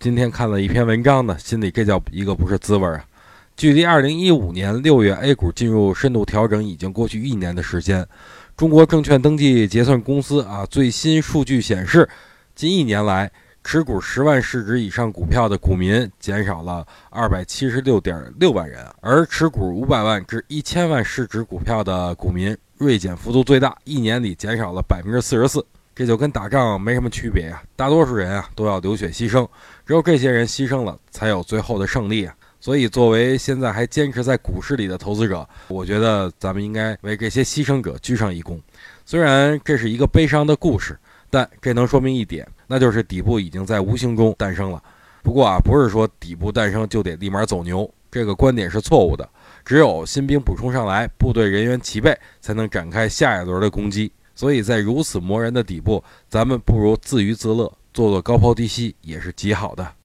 今天看了一篇文章呢，心里这叫一个不是滋味啊。距离二零一五年六月 A 股进入深度调整已经过去一年的时间，中国证券登记结算公司啊最新数据显示，近一年来持股十万市值以上股票的股民减少了二百七十六点六万人，而持股五百万至一千万市值股票的股民锐减幅度最大，一年里减少了百分之四十四。这就跟打仗没什么区别啊！大多数人啊都要流血牺牲，只有这些人牺牲了，才有最后的胜利啊！所以，作为现在还坚持在股市里的投资者，我觉得咱们应该为这些牺牲者鞠上一躬。虽然这是一个悲伤的故事，但这能说明一点，那就是底部已经在无形中诞生了。不过啊，不是说底部诞生就得立马走牛，这个观点是错误的。只有新兵补充上来，部队人员齐备，才能展开下一轮的攻击。所以在如此磨人的底部，咱们不如自娱自乐，做做高抛低吸，也是极好的。